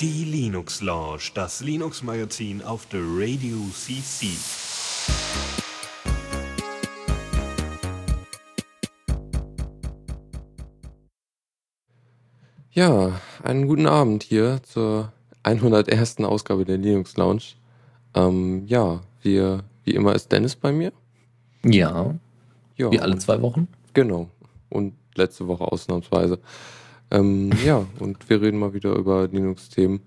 Die Linux Lounge, das Linux Magazin auf der Radio CC. Ja, einen guten Abend hier zur 101. Ausgabe der Linux Lounge. Ähm, ja, wir, wie immer ist Dennis bei mir. Ja, Ja, wie alle zwei Wochen. Genau. Und letzte Woche ausnahmsweise. Ähm, ja, und wir reden mal wieder über Linux-Themen.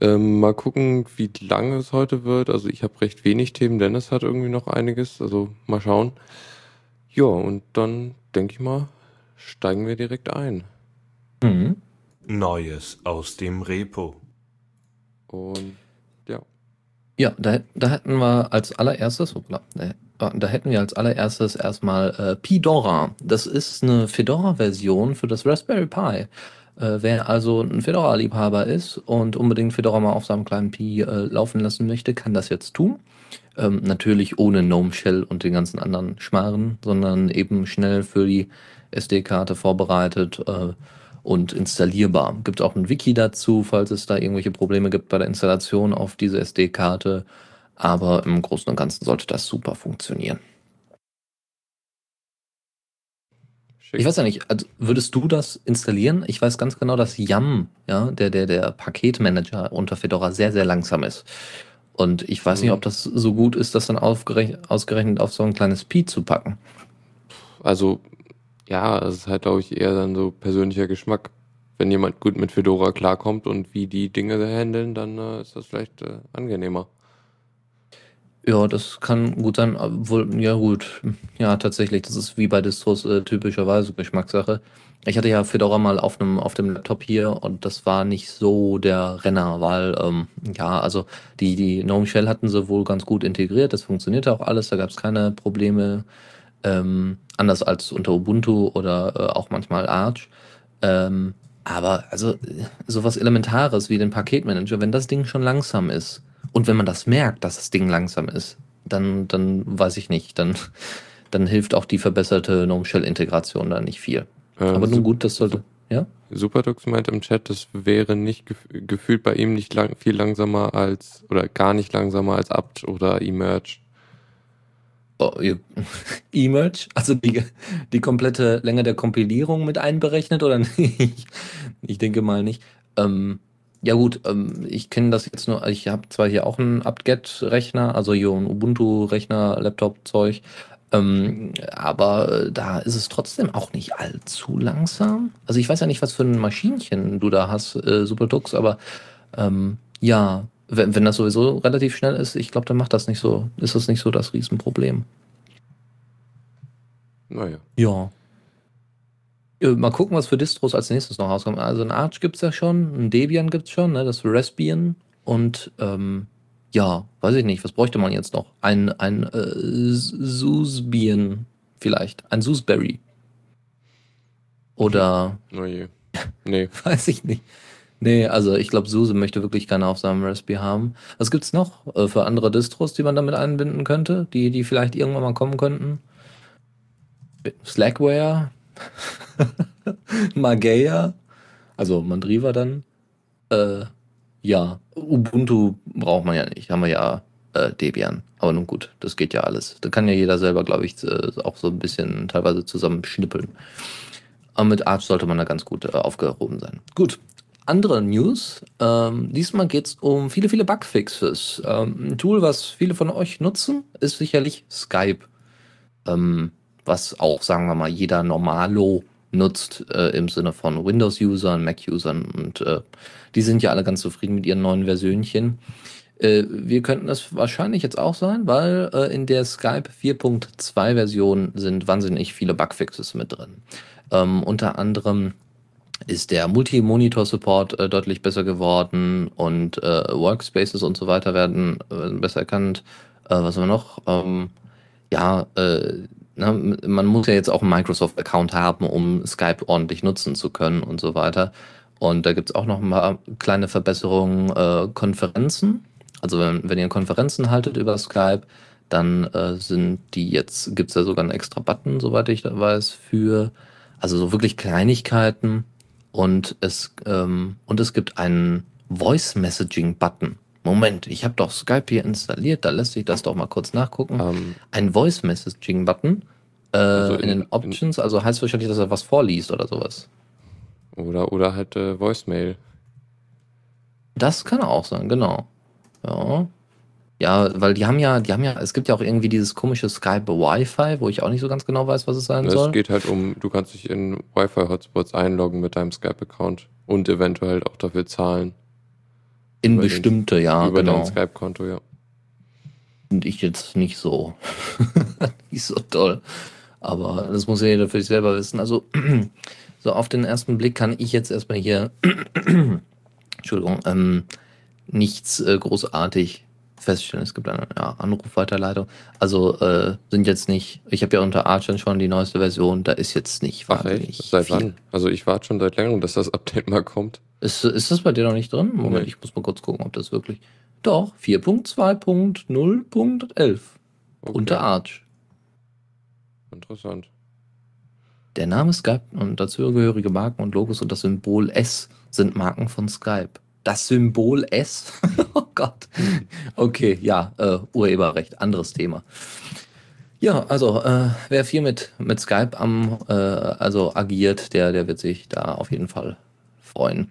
Ähm, mal gucken, wie lange es heute wird. Also ich habe recht wenig Themen, Dennis hat irgendwie noch einiges. Also mal schauen. Ja, und dann denke ich mal, steigen wir direkt ein. Mhm. Neues aus dem Repo. Und ja, Ja, da, da hätten wir als allererstes, hoppla, da, da hätten wir als allererstes erstmal äh, Pidora. Das ist eine Fedora-Version für das Raspberry Pi. Äh, wer also ein Fedora-Liebhaber ist und unbedingt Fedora mal auf seinem kleinen Pi äh, laufen lassen möchte, kann das jetzt tun. Ähm, natürlich ohne GNOME Shell und den ganzen anderen Schmarren, sondern eben schnell für die SD-Karte vorbereitet äh, und installierbar. Gibt auch ein Wiki dazu, falls es da irgendwelche Probleme gibt bei der Installation auf diese SD-Karte. Aber im Großen und Ganzen sollte das super funktionieren. Ich weiß ja nicht, also würdest du das installieren? Ich weiß ganz genau, dass YAM, ja, der, der, der Paketmanager unter Fedora sehr, sehr langsam ist. Und ich weiß nicht, Mhm. ob das so gut ist, das dann ausgerechnet auf so ein kleines Pi zu packen. Also, ja, es ist halt, glaube ich, eher dann so persönlicher Geschmack. Wenn jemand gut mit Fedora klarkommt und wie die Dinge handeln, dann äh, ist das vielleicht äh, angenehmer. Ja, das kann gut sein. Obwohl, ja gut, ja tatsächlich, das ist wie bei Distros äh, typischerweise Geschmackssache. Ich hatte ja Fedora mal auf einem auf dem Laptop hier und das war nicht so der Renner, weil ähm, ja, also die die GNOME Shell hatten sie wohl ganz gut integriert, das funktionierte auch alles, da gab es keine Probleme, ähm, anders als unter Ubuntu oder äh, auch manchmal Arch. Ähm, aber also äh, sowas Elementares wie den Paketmanager, wenn das Ding schon langsam ist und wenn man das merkt, dass das Ding langsam ist, dann, dann weiß ich nicht, dann, dann hilft auch die verbesserte GNOME Shell Integration da nicht viel. Äh, Aber nun gut, das sollte, ja? Superdux meint im Chat, das wäre nicht gef gefühlt bei ihm nicht lang viel langsamer als oder gar nicht langsamer als apt oder emerge. Oh, E-Merge, also die, die komplette Länge der Kompilierung mit einberechnet oder nicht? Ich denke mal nicht. Ähm, ja gut, ähm, ich kenne das jetzt nur, ich habe zwar hier auch einen apt-get-Rechner, also hier ein Ubuntu-Rechner, Laptop-Zeug, ähm, aber da ist es trotzdem auch nicht allzu langsam. Also ich weiß ja nicht, was für ein Maschinchen du da hast, äh, Superdux, aber ähm, ja, wenn, wenn das sowieso relativ schnell ist, ich glaube, dann macht das nicht so, ist das nicht so das Riesenproblem. Naja. Ja. Mal gucken, was für Distros als nächstes noch rauskommt. Also ein Arch gibt's ja schon, ein Debian gibt's schon, ne, das Raspbian und ähm, ja, weiß ich nicht, was bräuchte man jetzt noch? Ein, ein äh, Susbian vielleicht, ein Susberry. Oder Oh je. Nee. weiß ich nicht. Nee, also ich glaube, SUSE möchte wirklich keiner auf seinem Raspberry haben. Was gibt's noch äh, für andere Distros, die man damit einbinden könnte, die, die vielleicht irgendwann mal kommen könnten? Slackware? Mageia? Also Mandriva dann? Äh, ja, Ubuntu braucht man ja nicht, haben wir ja äh, Debian. Aber nun gut, das geht ja alles. Da kann ja jeder selber, glaube ich, äh, auch so ein bisschen teilweise zusammen schnippeln. Aber mit Arch sollte man da ganz gut äh, aufgehoben sein. Gut. Andere News. Ähm, diesmal geht es um viele, viele Bugfixes. Ähm, ein Tool, was viele von euch nutzen, ist sicherlich Skype. Ähm, was auch, sagen wir mal, jeder Normalo nutzt äh, im Sinne von Windows-Usern, Mac-Usern und äh, die sind ja alle ganz zufrieden mit ihren neuen Versionchen. Äh, wir könnten es wahrscheinlich jetzt auch sein, weil äh, in der Skype 4.2 Version sind wahnsinnig viele Bugfixes mit drin. Ähm, unter anderem ist der Multi-Monitor-Support äh, deutlich besser geworden und äh, Workspaces und so weiter werden äh, besser erkannt. Äh, was haben wir noch? Ähm, ja, na, man muss ja jetzt auch einen Microsoft-Account haben, um Skype ordentlich nutzen zu können und so weiter. Und da gibt's auch noch paar kleine Verbesserungen. Äh, Konferenzen, also wenn, wenn ihr Konferenzen haltet über Skype, dann äh, sind die jetzt, gibt's da sogar einen extra Button, soweit ich da weiß, für also so wirklich Kleinigkeiten. Und es, ähm, und es gibt einen Voice Messaging Button. Moment, ich habe doch Skype hier installiert, da lässt sich das doch mal kurz nachgucken. Ähm, Ein Voice Messaging Button äh, Also in, in- den Options, also heißt wahrscheinlich, dass er was vorliest oder sowas. oder, oder halt äh, Voicemail. Das kann auch sein, genau. Ja. Ja, weil die haben ja, die haben ja, es gibt ja auch irgendwie dieses komische Skype Wi-Fi, wo ich auch nicht so ganz genau weiß, was es sein Es soll. geht halt um, du kannst dich in Wi-Fi-Hotspots einloggen mit deinem Skype-Account und eventuell auch dafür zahlen. In über den- bestimmte, ja, über genau. dein Skype-Konto, ja. Und ich jetzt nicht so. nicht so toll. Aber das muss ja jeder für sich selber wissen. Also, so auf den ersten Blick kann ich jetzt erstmal hier, Entschuldigung, ähm, nichts äh, großartig feststellen. Es gibt eine ja, Anrufweiterleitung. Also äh, sind jetzt nicht, ich habe ja unter Archon schon die neueste Version, da ist jetzt nicht Ach wahnsinnig echt? Seit viel. wann? Also ich warte schon seit längerem, dass das Update mal kommt. Ist, ist das bei dir noch nicht drin? Moment, Nee. ich muss mal kurz gucken, ob das wirklich. Doch, 4.2.0.11 Okay. unter Arch. Interessant. Der Name Skype und dazugehörige Marken und Logos und das Symbol S sind Marken von Skype. Das Symbol S? oh Gott. Okay, ja, äh, Urheberrecht, anderes Thema. Ja, also äh, wer viel mit, mit Skype am, äh, also agiert, der, der wird sich da auf jeden Fall freuen.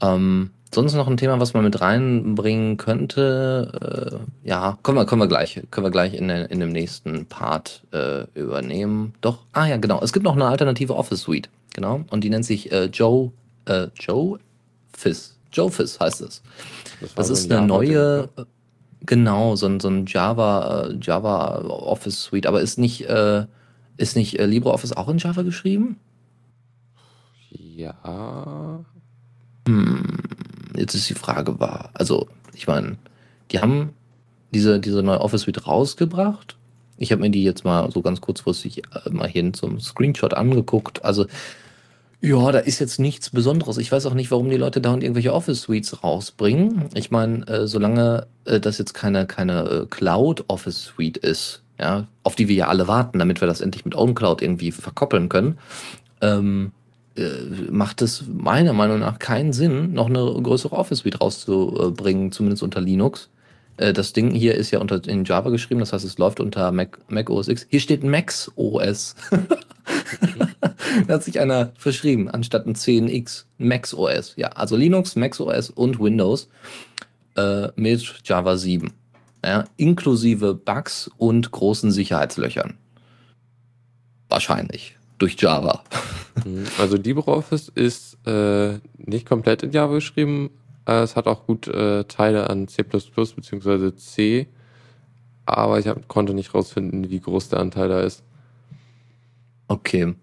Ähm, sonst noch ein Thema, was man mit reinbringen könnte. Äh, ja, können wir, können wir gleich, können wir gleich in, in dem nächsten Part äh, übernehmen. Doch, ah ja, genau. Es gibt noch eine alternative Office Suite, genau. Und die nennt sich äh, Joe, äh, Joe Fizz. Joe Fizz heißt es. Das so ist ein eine neue, ne? genau, so ein, so ein Java, äh, Java Office Suite, aber ist nicht, äh, ist nicht äh, LibreOffice auch in Java geschrieben? Ja. Hm, jetzt ist die Frage war, also ich meine, die haben diese, diese neue Office Suite rausgebracht. Ich habe mir die jetzt mal so ganz kurzfristig äh, mal hin zum Screenshot angeguckt. Also ja, da ist jetzt nichts Besonderes. Ich weiß auch nicht, warum die Leute dauernd irgendwelche Office Suites rausbringen. Ich meine, äh, solange äh, das jetzt keine, keine äh, Cloud Office Suite ist, ja, auf die wir ja alle warten, damit wir das endlich mit OwnCloud irgendwie verkoppeln können, ähm, äh, macht es meiner Meinung nach keinen Sinn, noch eine größere Office Suite rauszubringen, zumindest unter Linux. Äh, Das Ding hier ist ja unter, in Java geschrieben, das heißt, es läuft unter Mac, Mac OS X. Hier steht Max OS. da hat sich einer verschrieben, anstatt ein 10X. Max OS. Ja, also Linux, Max OS und Windows äh, mit Java 7. Ja, inklusive Bugs und großen Sicherheitslöchern. Wahrscheinlich. Durch Java. Mhm. Also LibreOffice ist äh, nicht komplett in Java geschrieben. Äh, es hat auch gut äh, Teile an C bzw. C. Aber ich hab, konnte nicht rausfinden, wie groß der Anteil da ist. Okay.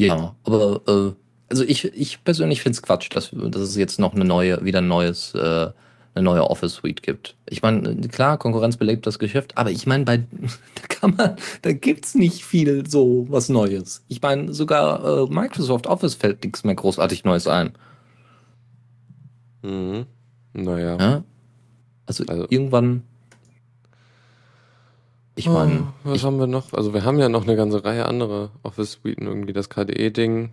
Ja, aber äh, also ich, ich persönlich finde es Quatsch, dass, dass es jetzt noch eine neue, wieder ein neues, äh, eine neue Office Suite gibt. Ich meine, klar, Konkurrenz belebt das Geschäft, aber ich meine, bei da kann man, da gibt's nicht viel so was Neues. Ich meine, sogar äh, Microsoft Office fällt nichts mehr großartig Neues ein. Mhm. Naja. Ja? Also, Also- irgendwann. Ich meine, Oh, was ich, haben wir noch? Also wir haben ja noch eine ganze Reihe andere Office-Suiten, irgendwie das KDE-Ding.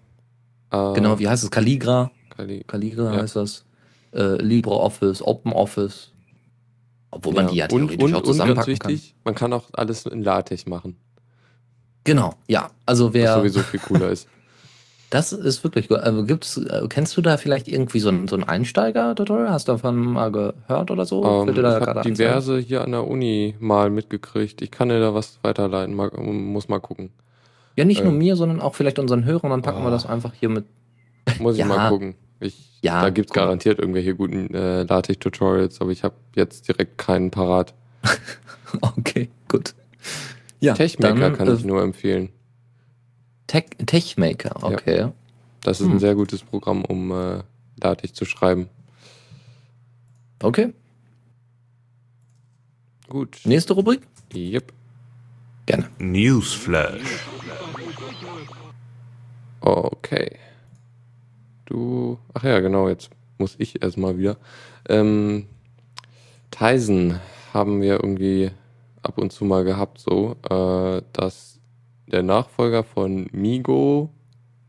Äh, genau, wie heißt es? Caligra? Kali Caligra Ja. heißt das. Äh, LibreOffice, OpenOffice. Obwohl man die ja theoretisch und, auch und ganz zusammenpacken kann. wichtig, man kann auch alles in LaTeX machen, Genau, ja. Also was wer. sowieso viel cooler ist. Das ist wirklich gut. Also gibt's, äh, kennst du da vielleicht irgendwie so ein, so ein Einsteiger-Tutorial? Hast du davon mal gehört oder so? Ähm, ich habe diverse hier an der Uni mal mitgekriegt. Ich kann dir da was weiterleiten, mal, muss mal gucken. Ja, nicht nur äh, mir, sondern auch vielleicht unseren Hörern. Dann packen wir Oh. das einfach hier mit. Muss ich Ja. mal gucken. Ich, Ja, da gibt's guck mal. garantiert irgendwelche guten äh, LaTeX-Tutorials, aber ich habe jetzt direkt keinen parat. Okay, gut. Ja, Techmaker dann, kann äh, ich nur empfehlen. Tech, Techmaker, okay. Das ist hm. ein sehr gutes Programm, um äh, LaTeX zu schreiben. Okay. Gut. Nächste Rubrik? Yep. Gerne. Newsflash. Okay. Du. Ach ja, genau, jetzt muss ich erstmal wieder. Ähm, Tizen haben wir irgendwie ab und zu mal gehabt, so, äh, dass der Nachfolger von Migo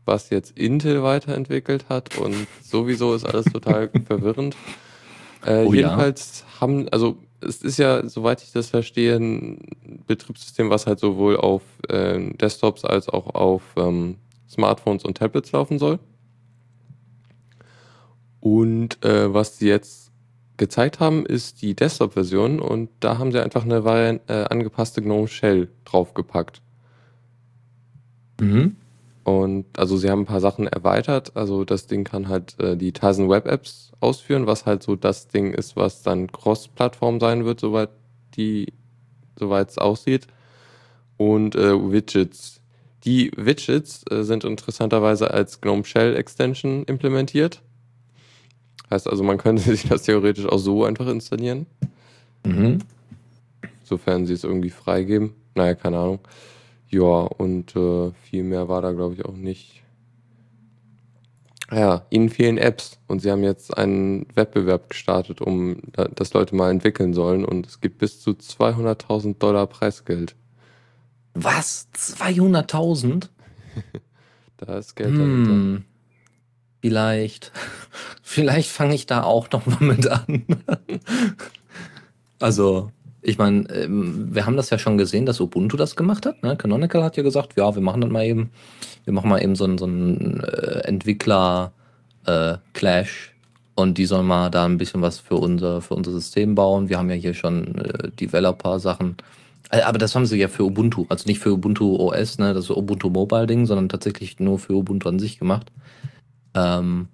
was jetzt Intel weiterentwickelt hat und sowieso ist alles total verwirrend. Äh, Oh ja. jedenfalls haben, also es ist ja, soweit ich das verstehe, ein Betriebssystem, was halt sowohl auf äh, Desktops als auch auf ähm, Smartphones und Tablets laufen soll. Und äh, was sie jetzt gezeigt haben, ist die Desktop-Version und da haben sie einfach eine Varian äh, angepasste GNOME Shell draufgepackt. Mhm. Und also sie haben ein paar Sachen erweitert. Also das Ding kann halt äh, die Tizen Web Apps ausführen, was halt so das Ding ist, was dann Cross-Plattform sein wird, soweit die, soweit es aussieht. Und äh, Widgets. Die Widgets äh, sind interessanterweise als GNOME Shell Extension implementiert. Heißt also, man könnte sich das theoretisch auch so einfach installieren, Mhm. sofern sie es irgendwie freigeben. Naja, keine Ahnung. Ja, und äh, viel mehr war da, glaube ich, auch nicht. Ja, ihnen fehlen Apps und sie haben jetzt einen Wettbewerb gestartet, um da, dass Leute mal entwickeln sollen und es gibt bis zu 200.000 Dollar Preisgeld. Was? 200.000? Da ist Geld dahinter. Hm. Vielleicht. Vielleicht fange ich da auch noch mal mit an. also, ich meine, ähm, wir haben das ja schon gesehen, dass Ubuntu das gemacht hat. Ne? Canonical hat ja gesagt, ja, wir machen das mal eben. Wir machen mal eben so einen, so einen äh, Entwickler-Clash und die sollen mal da ein bisschen was für unser, für unser System bauen. Wir haben ja hier schon äh, Developer-Sachen. Äh, Aber das haben sie ja für Ubuntu, also nicht für Ubuntu OS, ne, das Ubuntu Mobile Ding, sondern tatsächlich nur für Ubuntu an sich gemacht. Ähm,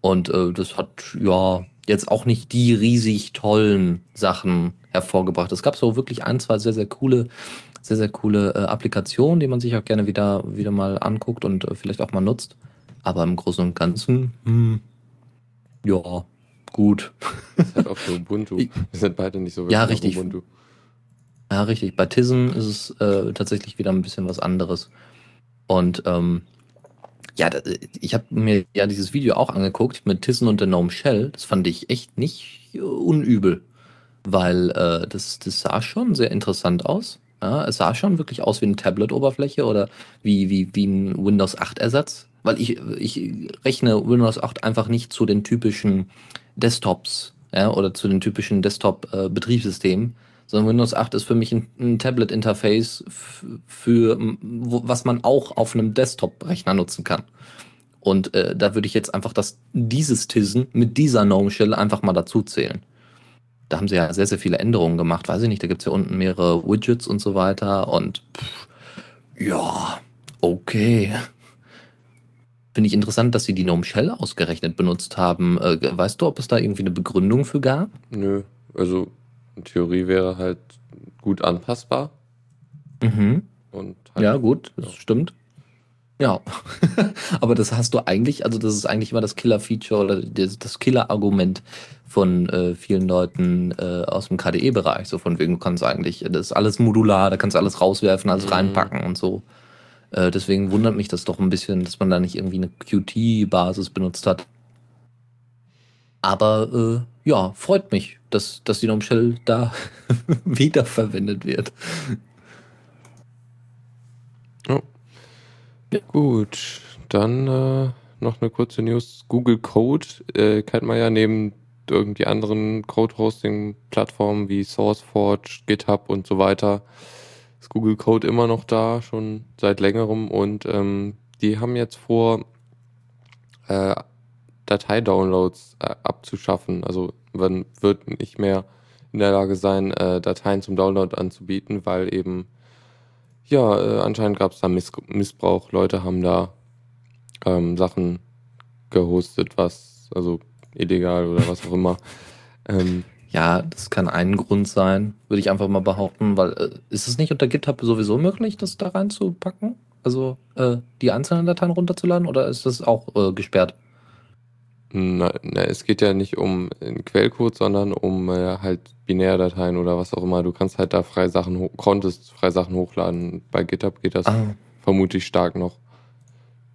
und äh, das hat ja jetzt auch nicht die riesig tollen Sachen hervorgebracht. Es gab so wirklich ein, zwei sehr, sehr coole, sehr, sehr coole äh, Applikationen, die man sich auch gerne wieder, wieder mal anguckt und äh, vielleicht auch mal nutzt. Aber im Großen und Ganzen, hm, ja, gut. Das ist halt auch für Ubuntu. Wir sind beide nicht so Ja, auf richtig. Ubuntu. Ja, richtig. Bei Tizen ist es äh, tatsächlich wieder ein bisschen was anderes. Und ähm, ja, ich habe mir ja dieses Video auch angeguckt mit Tizen und der Gnome Shell. Das fand ich echt nicht äh, unübel, weil äh, das, das sah schon sehr interessant aus. Ja, es sah schon wirklich aus wie eine Tablet-Oberfläche oder wie, wie, wie ein Windows 8-Ersatz. Weil ich, ich rechne Windows 8 einfach nicht zu den typischen Desktops ja, oder zu den typischen Desktop-Betriebssystemen, sondern Windows 8 ist für mich ein, ein Tablet-Interface für wo, was man auch auf einem Desktop-Rechner nutzen kann. Und äh, da würde ich jetzt einfach das, dieses Tizen mit dieser Gnome Shell einfach mal dazu zählen. Da haben sie ja sehr, sehr viele Änderungen gemacht. Weiß ich nicht, da gibt es ja unten mehrere Widgets und so weiter. Und pff, ja, okay. Finde ich interessant, dass sie die Gnome Shell ausgerechnet benutzt haben. Äh, weißt du, ob es da irgendwie eine Begründung für gab? Nö, also Theorie wäre halt gut anpassbar Mhm. und halt Ja, gut, das Ja. stimmt. Ja, aber das hast du eigentlich, also das ist eigentlich immer das Killer-Feature oder das, das Killer-Argument von äh, vielen Leuten äh, aus dem KDE-Bereich. So von wegen, du kannst eigentlich, das ist alles modular, da kannst du alles rauswerfen, alles Mhm. reinpacken und so. Äh, deswegen wundert mich das doch ein bisschen, dass man da nicht irgendwie eine Qt-Basis benutzt hat. Aber äh, ja, freut mich, dass, dass die Gnome Shell da wiederverwendet wird. Gut, dann äh, noch eine kurze News. Google Code äh, kennt man ja neben irgendwie anderen Code-Hosting-Plattformen wie SourceForge, GitHub und so weiter. Ist Google Code immer noch da, schon seit längerem und ähm, die haben jetzt vor, äh, Dateidownloads äh, abzuschaffen. Also man wird nicht mehr in der Lage sein, äh, Dateien zum Download anzubieten, weil eben ja, äh, anscheinend gab es da Miss Missbrauch. Leute haben da ähm, Sachen gehostet, was, also illegal oder was auch immer. Ähm, Ja, das kann ein Grund sein, würde ich einfach mal behaupten, weil äh, ist es nicht unter GitHub sowieso möglich, das da reinzupacken? Also äh, die einzelnen Dateien runterzuladen oder ist das auch äh, gesperrt? Na, na, es geht ja nicht um einen Quellcode, sondern um äh, halt Binärdateien oder was auch immer. Du kannst halt da frei Sachen, konntest frei Sachen hochladen. Bei GitHub geht das Ah, vermutlich stark noch.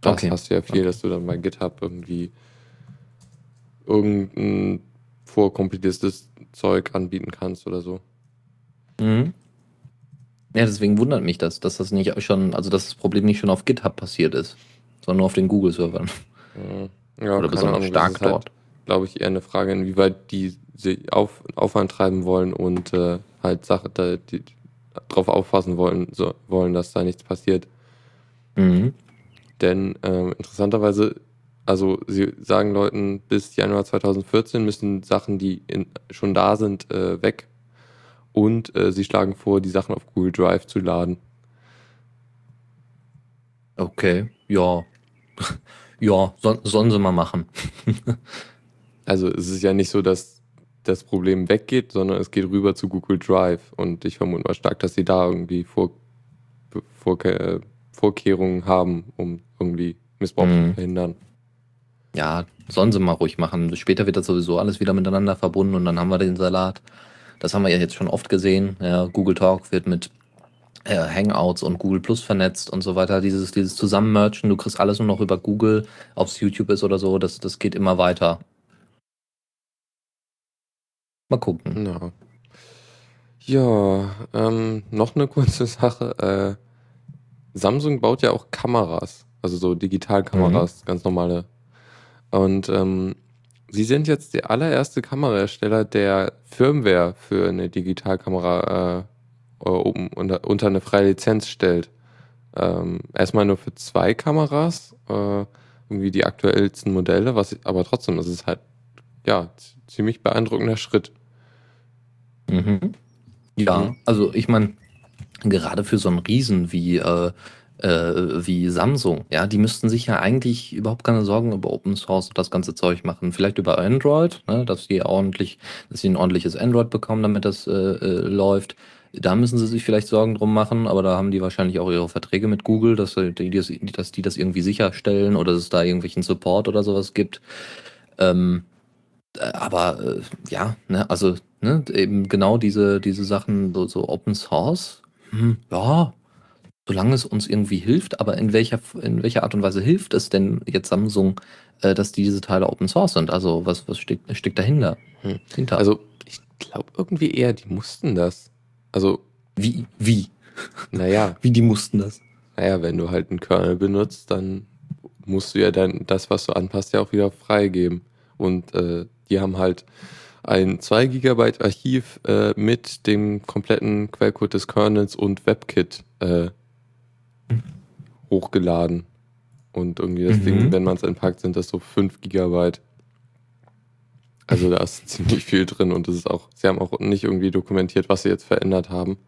Das Okay. hast du ja viel, Okay. dass du dann bei GitHub irgendwie irgendein vorkompiliertes Zeug anbieten kannst oder so. mhm. Ja, deswegen wundert mich das, dass das nicht schon, also dass das Problem nicht schon auf GitHub passiert ist. sondern nur auf den Google-Servern. Ja, Oder keine besonders Ahnung, stark das ist halt, dort. glaube ich, eher eine Frage, inwieweit die sich auf, Aufwand treiben wollen und äh, halt Sache, da, die, darauf aufpassen wollen, so, wollen, dass da nichts passiert. Mhm. Denn ähm, interessanterweise, also sie sagen Leuten, bis Januar 2014 müssen Sachen, die in, schon da sind, äh, weg. Und äh, sie schlagen vor, die Sachen auf Google Drive zu laden. Okay, ja. Ja, so, sollen sie mal machen. Also es ist ja nicht so, dass das Problem weggeht, sondern es geht rüber zu Google Drive. Und ich vermute mal stark, dass sie da irgendwie vor, vor, äh, Vorkehrungen haben, um irgendwie Missbrauch Mhm. zu verhindern. Ja, sollen sie mal ruhig machen. Später wird das sowieso alles wieder miteinander verbunden und dann haben wir den Salat. Das haben wir ja jetzt schon oft gesehen. Ja, Google Talk wird mit äh, Hangouts und Google Plus vernetzt und so weiter. Dieses, dieses Zusammenmerchen, du kriegst alles nur noch über Google, ob es YouTube ist oder so, das, das geht immer weiter. Mal gucken. Ja. Ja, ähm, noch eine kurze Sache. Äh, Samsung baut ja auch Kameras, also so Digitalkameras, ganz normale. Und ähm, sie sind jetzt der allererste Kamerahersteller, der Firmware für eine Digitalkamera äh, oben unter, unter eine freie Lizenz stellt. Ähm, erstmal nur für zwei Kameras, äh, irgendwie die aktuellsten Modelle, was aber trotzdem, das ist halt ja ziemlich beeindruckender Schritt. Mhm. Ja, Mhm. also ich meine, gerade für so einen Riesen wie, äh, äh, wie Samsung, ja, die müssten sich ja eigentlich überhaupt keine Sorgen über Open Source und das ganze Zeug machen. Vielleicht über Android, ne, dass die ordentlich, dass sie ein ordentliches Android bekommen, damit das äh, äh, läuft. Da müssen sie sich vielleicht Sorgen drum machen, aber da haben die wahrscheinlich auch ihre Verträge mit Google, dass die das, dass die das irgendwie sicherstellen oder dass es da irgendwelchen Support oder sowas gibt. Ähm, äh, aber äh, ja, ne, also ne, eben genau diese, diese Sachen, so, so Open Source, hm, ja, solange es uns irgendwie hilft, aber in welcher, in welcher Art und Weise hilft es denn jetzt Samsung, äh, dass diese Teile Open Source sind? Also was, was steckt, steckt dahinter? Hm. Hinter? Also ich glaube irgendwie eher, die mussten das. Also, wie, wie? naja, Wie die mussten das? naja, wenn du halt einen Kernel benutzt, dann musst du ja dann das, was du anpasst, ja auch wieder freigeben. Und äh, die haben halt ein 2 GB Archiv äh, mit dem kompletten Quellcode des Kernels und WebKit äh, hochgeladen. Und irgendwie das Mhm. Ding, wenn man es entpackt, sind das so 5 Gigabyte. Also da ist ziemlich viel drin und es ist auch, sie haben auch nicht irgendwie dokumentiert, was sie jetzt verändert haben.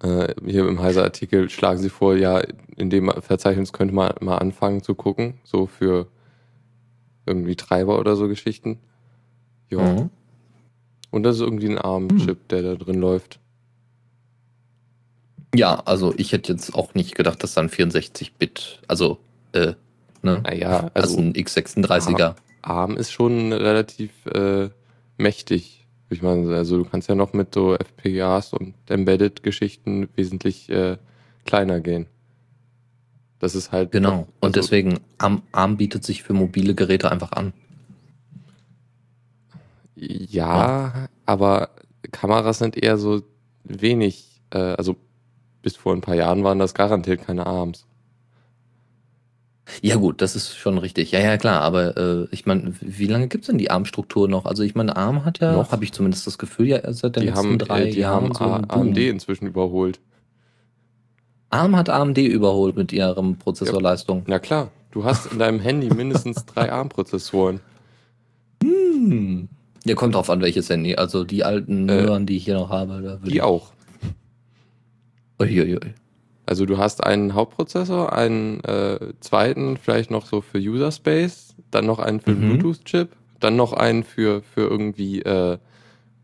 Äh, hier im Heiser-Artikel schlagen sie vor, ja, in dem Verzeichnis könnte man mal anfangen zu gucken, so für irgendwie Treiber oder so Geschichten. Ja. Mhm. Und das ist irgendwie ein ARM-Chip, der da drin läuft. Ja, also ich hätte jetzt auch nicht gedacht, dass dann 64-Bit, also, äh, ne? Naja, Also, also ein x36er. ARM ist schon relativ äh, mächtig, ich sagen. Also du kannst ja noch mit so FPGAs und Embedded-Geschichten wesentlich äh, kleiner gehen. Das ist halt. Genau. Und also, deswegen, ARM, ARM bietet sich für mobile Geräte einfach an. Ja, aber Kameras sind eher so wenig, äh, also bis vor ein paar Jahren waren das garantiert keine ARMs. Ja gut, das ist schon richtig. Ja, ja, klar. Aber äh, ich meine, wie lange gibt's denn die ARM-Struktur noch? Also ich meine, ARM hat ja, Noch? habe ich zumindest das Gefühl, ja seit den Die letzten haben, drei äh, die Jahren haben so. AMD inzwischen überholt. ARM hat AMD überholt mit ihrem Prozessorleistung. Na klar, du hast in deinem Handy mindestens drei ARM-Prozessoren. Hm. Ja, kommt drauf an, welches Handy. Also die alten Äh, Möhren, die ich hier noch habe. Die auch. Uiuiui. Also du hast einen Hauptprozessor, einen äh, zweiten vielleicht noch so für User Space, dann noch einen für Mhm. Bluetooth-Chip, dann noch einen für, für irgendwie äh,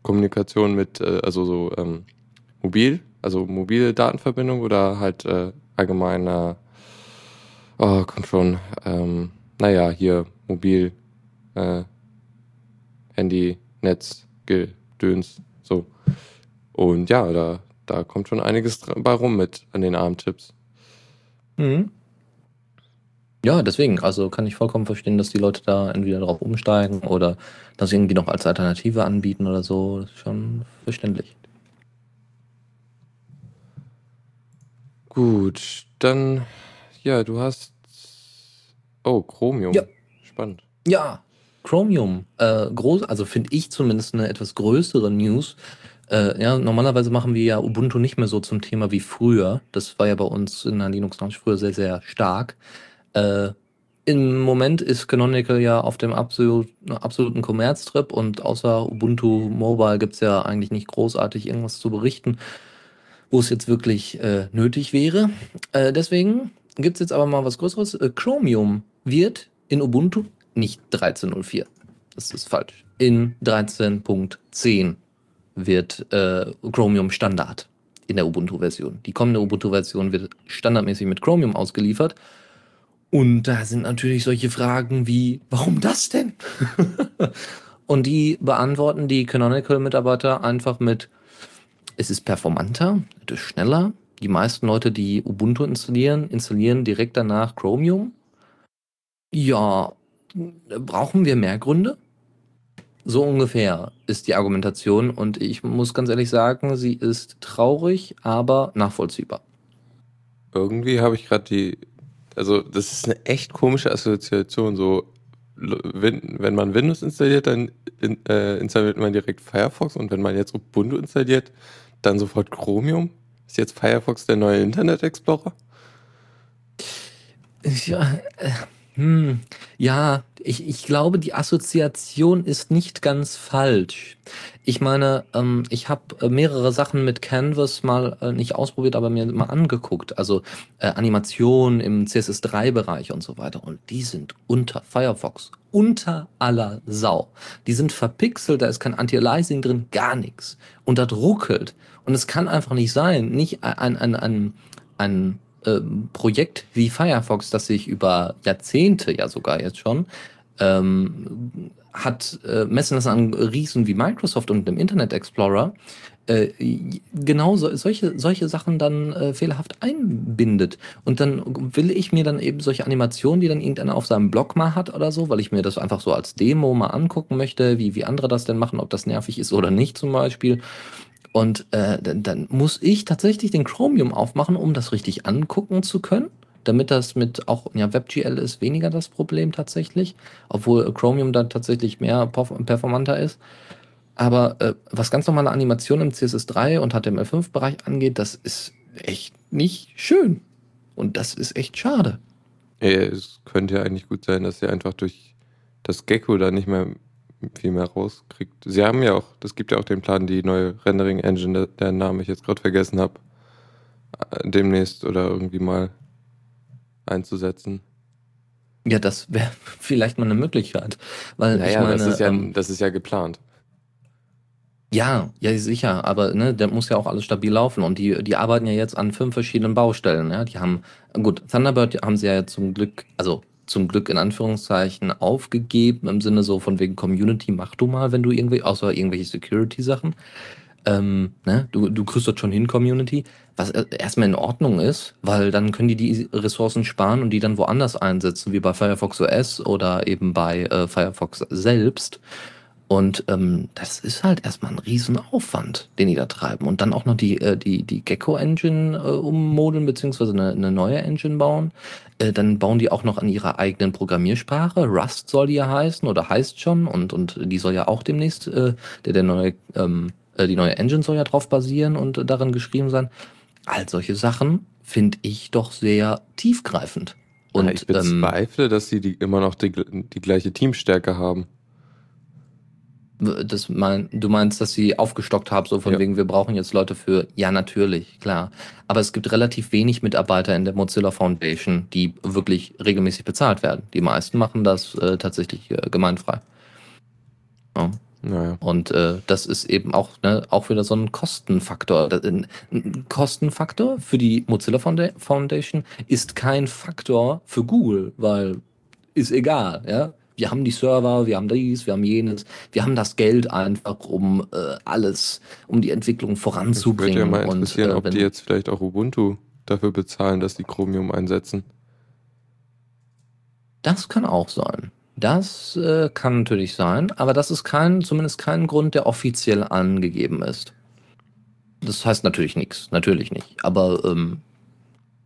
Kommunikation mit, äh, also so ähm, mobil, also mobile Datenverbindung oder halt äh, allgemeiner, oh, kommt schon, ähm, naja, hier mobil, äh, Handy, Netz, Gedöns, so. Und ja, da, da kommt schon einiges bei rum mit an den ARM-Chips. Mhm. Ja, deswegen, also kann ich vollkommen verstehen, dass die Leute da entweder drauf umsteigen oder das irgendwie noch als Alternative anbieten oder so. Das ist schon verständlich. Gut, dann, ja, du hast Oh, Chromium. Ja. Spannend. Ja, Chromium. Äh, groß, also finde ich zumindest eine etwas größere News. Äh, ja, normalerweise machen wir ja Ubuntu nicht mehr so zum Thema wie früher. Das war ja bei uns in der Linux Lounge früher sehr, sehr stark. Äh, Im Moment ist Canonical ja auf dem absolut, absoluten Kommerztrip und außer Ubuntu Mobile gibt's ja eigentlich nicht großartig irgendwas zu berichten, wo es jetzt wirklich äh, nötig wäre. Äh, deswegen gibt's jetzt aber mal was Größeres. Äh, Chromium wird in Ubuntu nicht 13.04. Das ist falsch. In 13.10 wird äh, Chromium Standard in der Ubuntu-Version. Die kommende Ubuntu-Version wird standardmäßig mit Chromium ausgeliefert. Und da sind natürlich solche Fragen wie, warum das denn? Und die beantworten die Canonical-Mitarbeiter einfach mit, es ist performanter, es ist schneller. Die meisten Leute, die Ubuntu installieren, installieren direkt danach Chromium. Ja, brauchen wir mehr Gründe? So ungefähr ist die Argumentation und ich muss ganz ehrlich sagen, sie ist traurig, aber nachvollziehbar. Irgendwie habe ich gerade die, also das ist eine echt komische Assoziation. So, wenn, wenn man Windows installiert, dann in, äh, installiert man direkt Firefox und wenn man jetzt Ubuntu installiert, dann sofort Chromium. Ist jetzt Firefox der neue Internet Explorer? Ja, äh, hm, ja, ich, ich glaube, die Assoziation ist nicht ganz falsch. Ich meine, ähm, ich habe äh, mehrere Sachen mit Canvas mal äh, nicht ausprobiert, aber mir mal angeguckt. Also äh, Animationen im CSS3-Bereich und so weiter. Und die sind unter Firefox, unter aller Sau. Die sind verpixelt, da ist kein Anti-Aliasing drin, gar nichts. Und das ruckelt. Und es kann einfach nicht sein, nicht ein, ein, ein, ein ähm, Projekt wie Firefox, das sich über Jahrzehnte ja sogar jetzt schon ähm, hat äh, messen das an Riesen wie Microsoft und dem Internet Explorer äh, genau so, solche, solche Sachen dann äh, fehlerhaft einbindet. Und dann will ich mir dann eben solche Animationen, die dann irgendeiner auf seinem Blog mal hat oder so, weil ich mir das einfach so als Demo mal angucken möchte, wie, wie andere das denn machen, ob das nervig ist oder nicht zum Beispiel. Und äh, dann, dann muss ich tatsächlich den Chromium aufmachen, um das richtig angucken zu können. Damit das mit auch, ja, WebGL ist weniger das Problem tatsächlich, obwohl Chromium dann tatsächlich mehr perf- performanter ist. Aber äh, was ganz normale Animationen im CSS3 und HTML5-Bereich angeht, das ist echt nicht schön. Und das ist echt schade. Ja, es könnte ja eigentlich gut sein, dass sie einfach durch das Gecko da nicht mehr viel mehr rauskriegt. Sie haben ja auch, das gibt ja auch den Plan, die neue Rendering-Engine, der- deren Namen ich jetzt gerade vergessen habe, äh, demnächst oder irgendwie mal einzusetzen. Ja, das wäre vielleicht mal eine Möglichkeit. Weil ich Naja, meine, das, ist ja, ähm, das ist ja geplant. Ja, ja, sicher, aber ne, der muss ja auch alles stabil laufen und die, die arbeiten ja jetzt an fünf verschiedenen Baustellen. Ja, die haben, gut, Thunderbird haben sie ja zum Glück, also zum Glück in Anführungszeichen aufgegeben, im Sinne so von wegen Community, mach du mal, wenn du irgendwie, außer irgendwelche Security-Sachen. Ähm, ne, du, du kriegst das schon hin, Community, was äh, erstmal in Ordnung ist, weil dann können die die Ressourcen sparen und die dann woanders einsetzen, wie bei Firefox OS oder eben bei äh, Firefox selbst. Und ähm, das ist halt erstmal ein Riesenaufwand, den die da treiben. Und dann auch noch die, äh, die, die Gecko-Engine äh, ummodeln, beziehungsweise eine, eine neue Engine bauen. Äh, dann bauen die auch noch an ihrer eigenen Programmiersprache. Rust soll die ja heißen oder heißt schon. Und, und die soll ja auch demnächst, äh, der, der neue, ähm, äh, die neue Engine soll ja drauf basieren und äh, darin geschrieben sein. All solche Sachen finde ich doch sehr tiefgreifend. Und ja, ich ähm, bezweifle, dass sie die immer noch die, die gleiche Teamstärke haben. Das mein, du meinst, dass sie aufgestockt haben, so von Ja. wegen, wir brauchen jetzt Leute für, ja, natürlich, klar. Aber es gibt relativ wenig Mitarbeiter in der Mozilla Foundation, die wirklich regelmäßig bezahlt werden. Die meisten machen das äh, tatsächlich äh, gemeinfrei. Ja. Naja. Und äh, das ist eben auch, ne, auch wieder so ein Kostenfaktor. Ein ein Kostenfaktor für die Mozilla Founda- Foundation ist kein Faktor für Google, weil ist egal, ja. Wir haben die Server, wir haben dies, wir haben jenes, wir haben das Geld einfach, um äh, alles, um die Entwicklung Mich würde voranzubringen. ja mal und interessieren, äh, ob die jetzt vielleicht auch Ubuntu dafür bezahlen, dass die Chromium einsetzen. Das kann auch sein. Das äh, kann natürlich sein, aber das ist kein, zumindest kein Grund, der offiziell angegeben ist. Das heißt natürlich nichts, natürlich nicht. Aber ähm,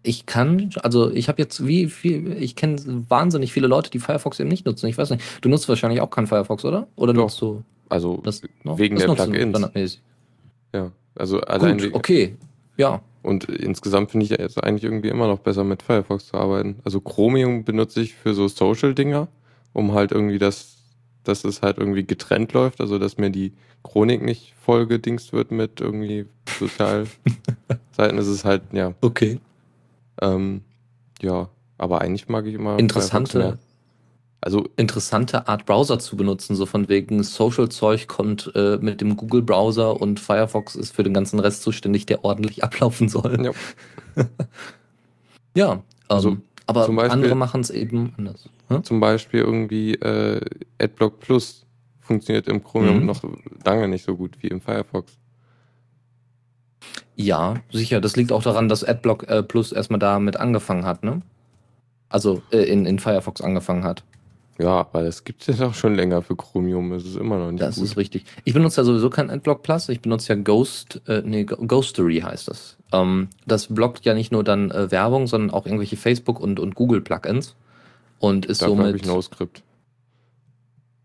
Ich kann, also ich habe jetzt wie viel, ich kenne wahnsinnig viele Leute, die Firefox eben nicht nutzen. Ich weiß nicht, du nutzt wahrscheinlich auch keinen Firefox, oder? Oder Doch. nutzt du Also das wegen das der Plugins. Ja, also allein Gut, okay. Ja, Und insgesamt finde ich es eigentlich irgendwie immer noch besser mit Firefox zu arbeiten. Also Chromium benutze ich für so Social-Dinger, um halt irgendwie das, dass es halt irgendwie getrennt läuft, also dass mir die Chronik nicht voll gedingst wird mit irgendwie Sozialseiten. es ist halt, ja, okay. Ähm, ja, aber eigentlich mag ich immer Interessante. Also interessante Art Browser zu benutzen, so von wegen Social-Zeug kommt äh, mit dem Google-Browser und Firefox ist für den ganzen Rest zuständig, der ordentlich ablaufen soll. Ja. ja, ähm, Also, aber Beispiel- andere machen es eben anders. Hm? zum Beispiel irgendwie äh, AdBlock Plus funktioniert im Chromium Mhm. noch lange nicht so gut wie im Firefox. Ja, sicher. Das liegt auch daran, dass AdBlock äh, Plus erstmal damit angefangen hat, ne? Also äh, in, in Firefox angefangen hat. Ja, aber das gibt es ja doch schon länger für Chromium. Es ist immer noch nicht Das gut. ist richtig. Ich benutze ja sowieso kein AdBlock Plus, ich benutze ja Ghost, äh, nee, Ghostery heißt das. Ähm, das blockt ja nicht nur dann äh, Werbung, sondern auch irgendwelche Facebook- und, und Google-Plugins. Und ist Dafür habe somit. ich NoScript.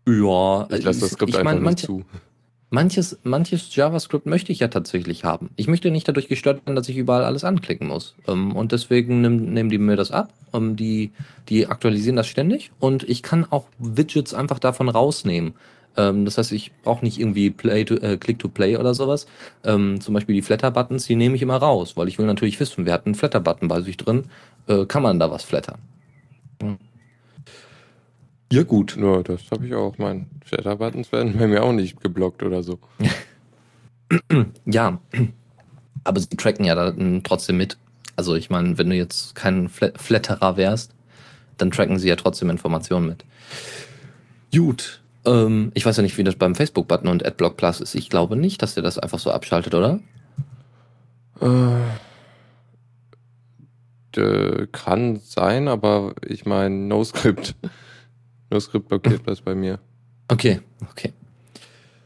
ja, Ich lasse das Skript ich einfach mein, nicht manche, zu. Manches, manches JavaScript möchte ich ja tatsächlich haben. Ich möchte nicht dadurch gestört werden, dass ich überall alles anklicken muss. Ähm, und deswegen nehmen, die mir das ab. Ähm, die, die aktualisieren das ständig. Und ich kann auch Widgets einfach davon rausnehmen. Ähm, das heißt, ich brauche nicht irgendwie Play to, äh, Click to Play oder sowas. Zum Beispiel die Flatter-Buttons, die nehme ich immer raus, weil ich will natürlich wissen, wer hat einen Flatter-Button bei sich drin. Äh, kann man da was flattern? Hm. Ja, gut. Nur, das habe ich auch. Mein Shatter-Buttons werden bei mir auch nicht geblockt oder so. Ja, aber sie tracken ja dann trotzdem mit. Also ich meine, wenn du jetzt kein Fla- Flatterer wärst, dann tracken sie ja trotzdem Informationen mit. Gut. Ähm, ich weiß ja nicht, wie das beim Facebook-Button und AdBlock Plus ist. Ich glaube nicht, dass der das einfach so abschaltet, oder? Äh, kann sein, aber ich meine, NoScript. NoScript blockiert das bei mir. Okay, okay.